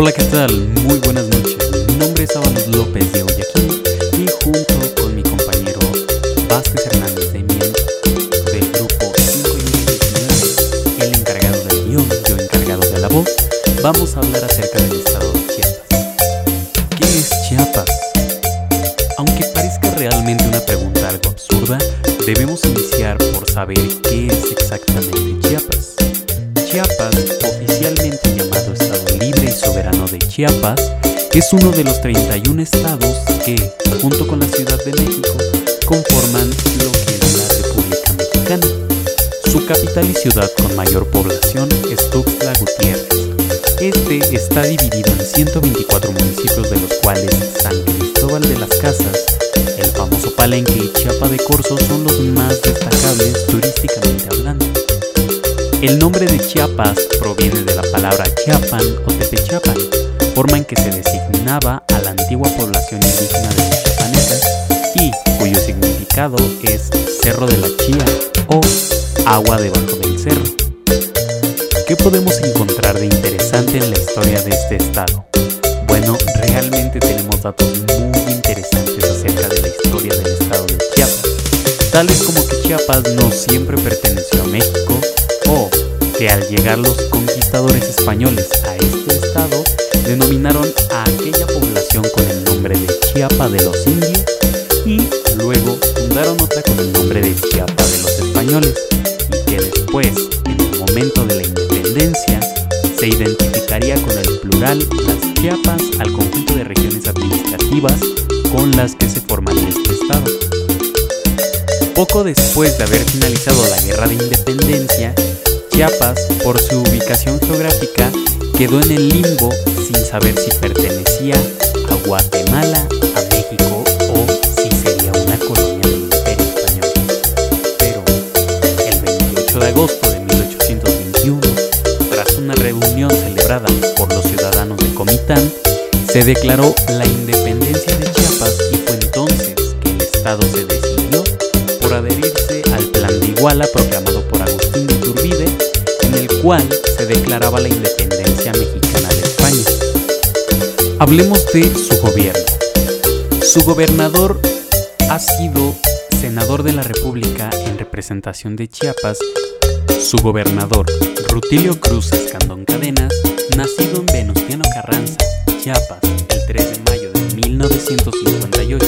Hola, ¿qué tal? Muy buenas noches. Mi nombre es Ábalos López de Guayaquil y junto con mi compañero Vázquez Hernández de Miel del grupo 5 y 19, el encargado del guion, yo encargado de la voz, vamos a hablar acerca del estado de Chiapas. ¿Qué es Chiapas? Aunque parezca realmente una pregunta algo absurda, debemos iniciar por saber qué es exactamente Chiapas. Chiapas, oficialmente Chiapas, es uno de los 31 estados que, junto con la Ciudad de México, conforman lo que es la República Mexicana. Su capital y ciudad con mayor población es Tuxtla Gutiérrez. Este está dividido en 124 municipios, de los cuales San Cristóbal de las Casas, el famoso Palenque y Chiapa de Corzo son los más destacables turísticamente hablando. El nombre de Chiapas proviene de la palabra Chiapan o Tepechapan, forma en que se designaba a la antigua población indígena de los chiapanecas y cuyo significado es Cerro de la Chía o agua debajo del cerro. ¿Qué podemos encontrar de interesante en la historia de este estado? Bueno, realmente tenemos datos muy interesantes acerca de la historia del estado de Chiapas, tales como que Chiapas no siempre perteneció a México, o que al llegar los conquistadores españoles a este estado, denominaron a aquella población con el nombre de Chiapa de los indios y luego fundaron otra con el nombre de Chiapa de los españoles y que después, en el momento de la independencia, se identificaría con el plural las Chiapas al conjunto de regiones administrativas con las que se formaría este estado. Poco después de haber finalizado la Guerra de Independencia, Chiapas, por su ubicación geográfica, quedó en el limbo sin saber si pertenecía a Guatemala, a México o si sería una colonia del Imperio Español. Pero el 28 de agosto de 1821, tras una reunión celebrada por los ciudadanos de Comitán, se declaró la independencia de Chiapas y fue entonces que el Estado se decidió por adherirse al Plan de Iguala proclamado por Agustín de Iturbide, en el cual se declaraba la independencia. Hablemos de su gobierno. Su gobernador ha sido senador de la República en representación de Chiapas. Su gobernador, Rutilio Cruz Escandón Cadenas, nacido en Venustiano Carranza, Chiapas, el 3 de mayo de 1958,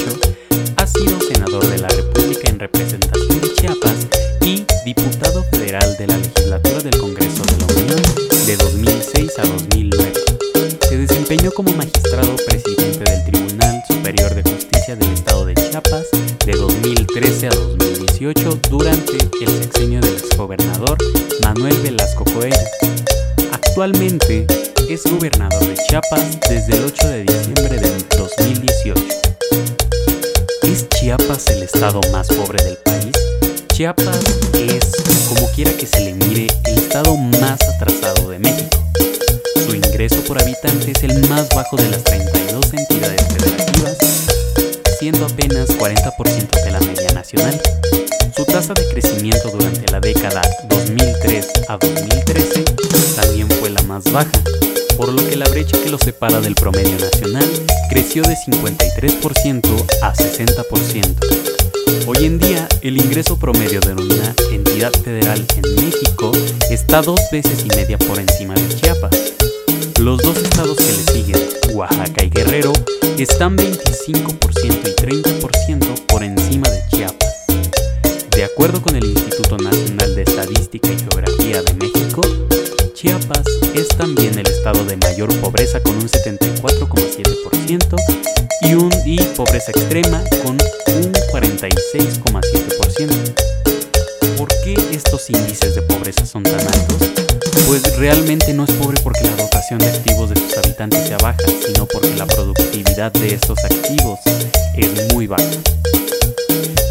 ha sido senador de la República en representación de Chiapas y diputado federal de la legislatura del Congreso de la Unión de 2006 a 2009. Se como magistrado presidente del Tribunal Superior de Justicia del Estado de Chiapas de 2013 a 2018 durante el sexenio del exgobernador Manuel Velasco Coelho. Actualmente es gobernador de Chiapas desde el 8 de diciembre del 2018. ¿Es Chiapas el estado más pobre del país? Chiapas es, como quiera que se le mire, el estado más atrasado de México. Su ingreso por habitante es el más bajo de las 32 entidades federativas, siendo apenas 40% de la media nacional. Su tasa de crecimiento durante la década 2003 a 2013 también fue la más baja, por lo que la brecha que lo separa del promedio nacional creció de 53% a 60%. Hoy en día, el ingreso promedio de una entidad federal en México está dos veces y media por encima de Chiapas. Los dos estados que le siguen, Oaxaca y Guerrero, están 25% y 30% por encima de Chiapas. De acuerdo con el Instituto Nacional de Estadística y Geografía de México, Chiapas es también el estado de mayor pobreza con un 74,7% y, un, y pobreza extrema con realmente no es pobre porque la dotación de activos de sus habitantes sea baja, sino porque la productividad de estos activos es muy baja.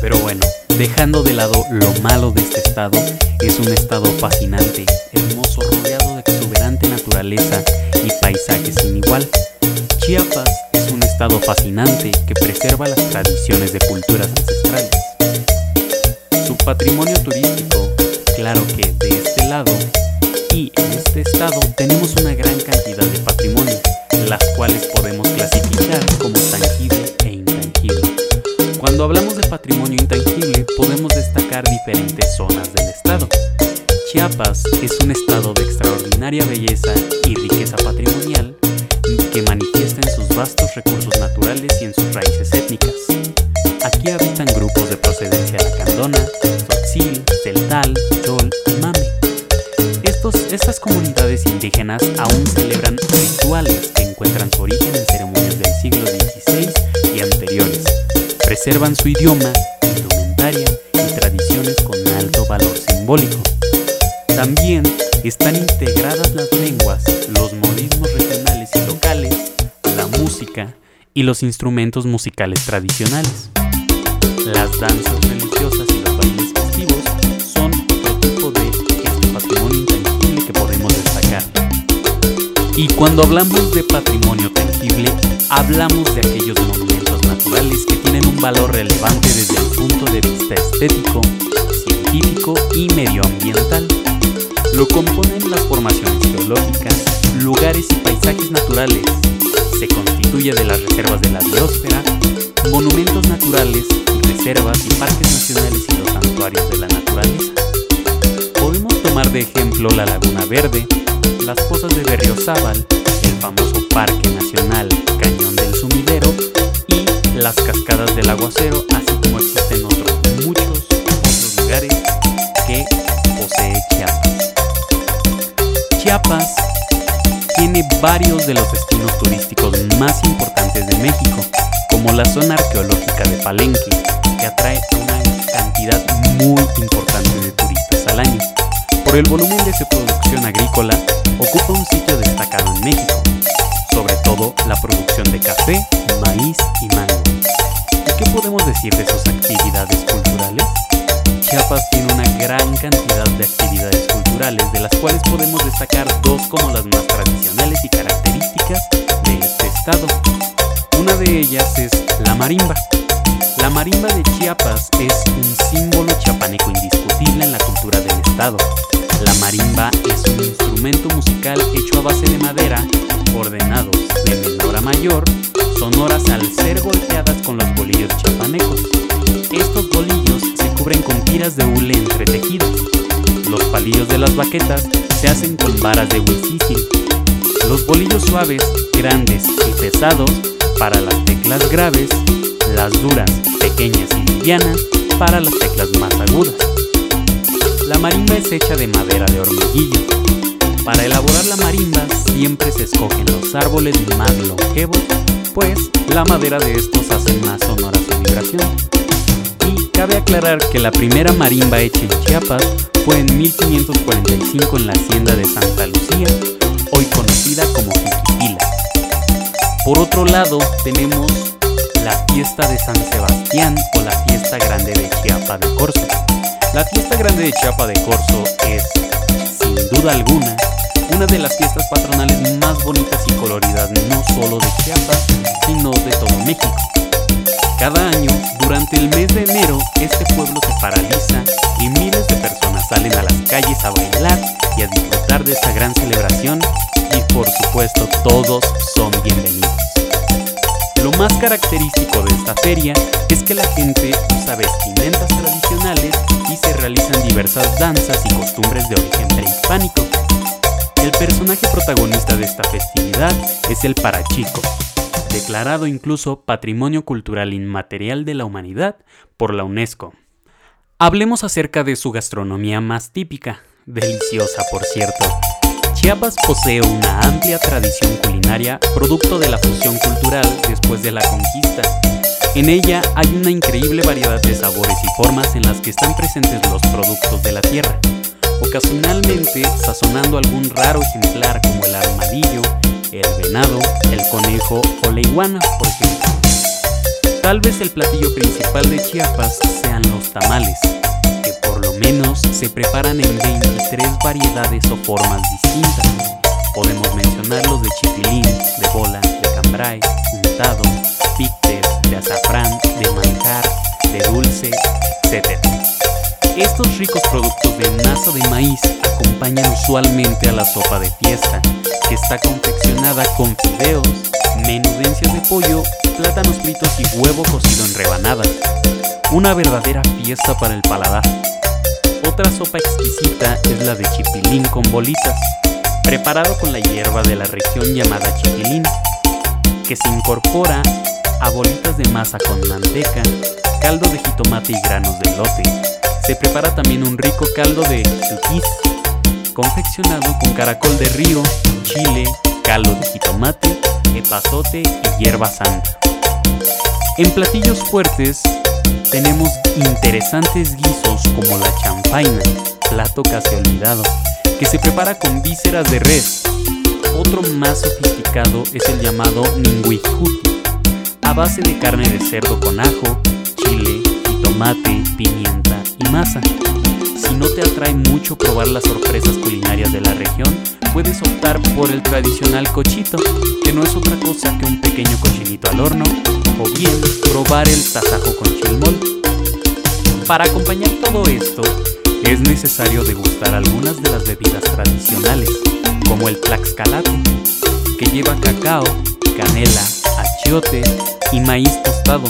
Pero bueno, dejando de lado lo malo de este estado, es un estado fascinante, hermoso, rodeado de exuberante naturaleza y paisajes sin igual. Chiapas es un estado fascinante que preserva las tradiciones de culturas ancestrales. Su patrimonio turístico, claro que de este lado aquí, en este estado, tenemos una gran cantidad de patrimonio, las cuales podemos clasificar como tangible e intangible. Cuando hablamos de patrimonio intangible, podemos destacar diferentes zonas del estado. Chiapas es un estado de extraordinaria belleza y riqueza patrimonial que manifiesta en sus vastos recursos naturales y en sus raíces étnicas. Aquí habitan grupos de procedencia lacandona, tzotzil, estas comunidades indígenas aún celebran rituales que encuentran su origen en ceremonias del siglo XVI y anteriores. Preservan su idioma, indumentaria y tradiciones con alto valor simbólico. También están integradas las lenguas, los modismos regionales y locales, la música y los instrumentos musicales tradicionales. Las danzas religiosas Y cuando hablamos de patrimonio tangible, hablamos de aquellos monumentos naturales que tienen un valor relevante desde el punto de vista estético, científico y medioambiental. Lo componen las formaciones geológicas, lugares y paisajes naturales. Se constituye de las reservas de la biosfera, monumentos naturales, reservas y parques nacionales y los santuarios de la naturaleza. Podemos tomar de ejemplo la Laguna Verde, las pozas de Berriozábal, el famoso Parque Nacional Cañón del Sumidero y las cascadas del Aguacero, así como existen otros muchos otros lugares que posee Chiapas. Chiapas tiene varios de los destinos turísticos más importantes de México, como la zona arqueológica de Palenque, que atrae una cantidad muy importante Por el volumen de su producción agrícola, ocupa un sitio destacado en México, sobre todo la producción de café, maíz y mango. ¿Y qué podemos decir de sus actividades culturales? Chiapas tiene una gran cantidad de actividades culturales, de las cuales podemos destacar dos como las más tradicionales y características de este estado. Una de ellas es la marimba. La marimba de Chiapas es un símbolo chiapaneco indiscutible en la cultura del estado. La marimba es un instrumento musical hecho a base de madera, ordenados de menor a mayor, sonoras al ser golpeadas con los bolillos chiapanecos. Estos bolillos se cubren con tiras de hule entretejidas. Los palillos de las baquetas se hacen con varas de huisísil. Los bolillos suaves, grandes y pesados para las teclas graves las duras, pequeñas y livianas para las teclas más agudas. La marimba es hecha de madera de hormiguillo. Para elaborar la marimba siempre se escogen los árboles más longevos, pues la madera de estos hace más sonora su vibración. Y cabe aclarar que la primera marimba hecha en Chiapas fue en 1545 en la hacienda de Santa Lucía, hoy conocida como Jiquipila. Por otro lado, tenemos la fiesta de San Sebastián o la fiesta grande de Chiapa de Corzo. La fiesta grande de Chiapa de Corzo es, sin duda alguna, una de las fiestas patronales más bonitas y coloridas no solo de Chiapas, sino de todo México. Cada año, durante el mes de enero, este pueblo se paraliza y miles de personas salen a las calles a bailar y a disfrutar de esta gran celebración y por supuesto todos son bienvenidos. Lo más característico de esta feria es que la gente usa vestimentas tradicionales y se realizan diversas danzas y costumbres de origen prehispánico. El personaje protagonista de esta festividad es el parachico, declarado incluso Patrimonio Cultural Inmaterial de la Humanidad por la UNESCO. Hablemos acerca de su gastronomía más típica, deliciosa por cierto, Chiapas posee una amplia tradición culinaria producto de la fusión cultural después de la conquista. En ella hay una increíble variedad de sabores y formas en las que están presentes los productos de la tierra, ocasionalmente sazonando algún raro ejemplar como el armadillo, el venado, el conejo o la iguana, por ejemplo. Tal vez el platillo principal de Chiapas sean los tamales, menos se preparan en 23 variedades o formas distintas. Podemos mencionar los de chipilín, de bola, de cambray, untado, de azafrán, de manjar, de dulce, etc. Estos ricos productos de masa de maíz acompañan usualmente a la sopa de fiesta, que está confeccionada con fideos, menudencias de pollo, plátanos fritos y huevo cocido en rebanadas. Una verdadera fiesta para el paladar. Otra sopa exquisita es la de chipilín con bolitas. preparado con la hierba de la región llamada chiquilín, que se incorpora a bolitas de masa con manteca, caldo de jitomate y granos de lote. Se prepara también un rico caldo de suquís, confeccionado con caracol de río, chile, caldo de jitomate, epazote y hierba santa. En platillos fuertes tenemos interesantes guisos como la champaina, plato casi olvidado, que se prepara con vísceras de res. Otro más sofisticado es el llamado ninguijuti, a base de carne de cerdo con ajo, chile, tomate, pimienta y masa. Si no te atrae mucho probar las sorpresas culinarias de la región, puedes optar por el tradicional cochito, que no es otra cosa que un pequeño cochinito al horno, o bien probar el tasajo con chilmol. Para acompañar todo esto, es necesario degustar algunas de las bebidas tradicionales, como el tlaxcalate, que lleva cacao, canela, achiote y maíz tostado,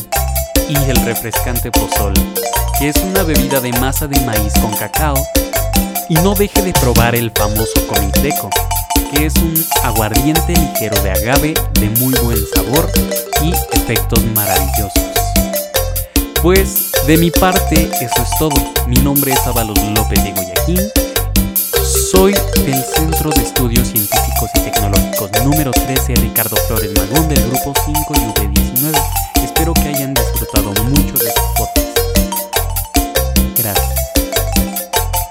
y el refrescante pozol, que es una bebida de masa de maíz con cacao y no deje de probar el famoso comiteco, que es un aguardiente ligero de agave de muy buen sabor y efectos maravillosos. Pues de mi parte eso es todo. Mi nombre es Avalos López de Guayaquil. Soy del Centro de Estudios Científicos y Tecnológicos número 13 Ricardo Flores Magón del grupo 5 y V19. Espero que hayan disfrutado mucho de este podcast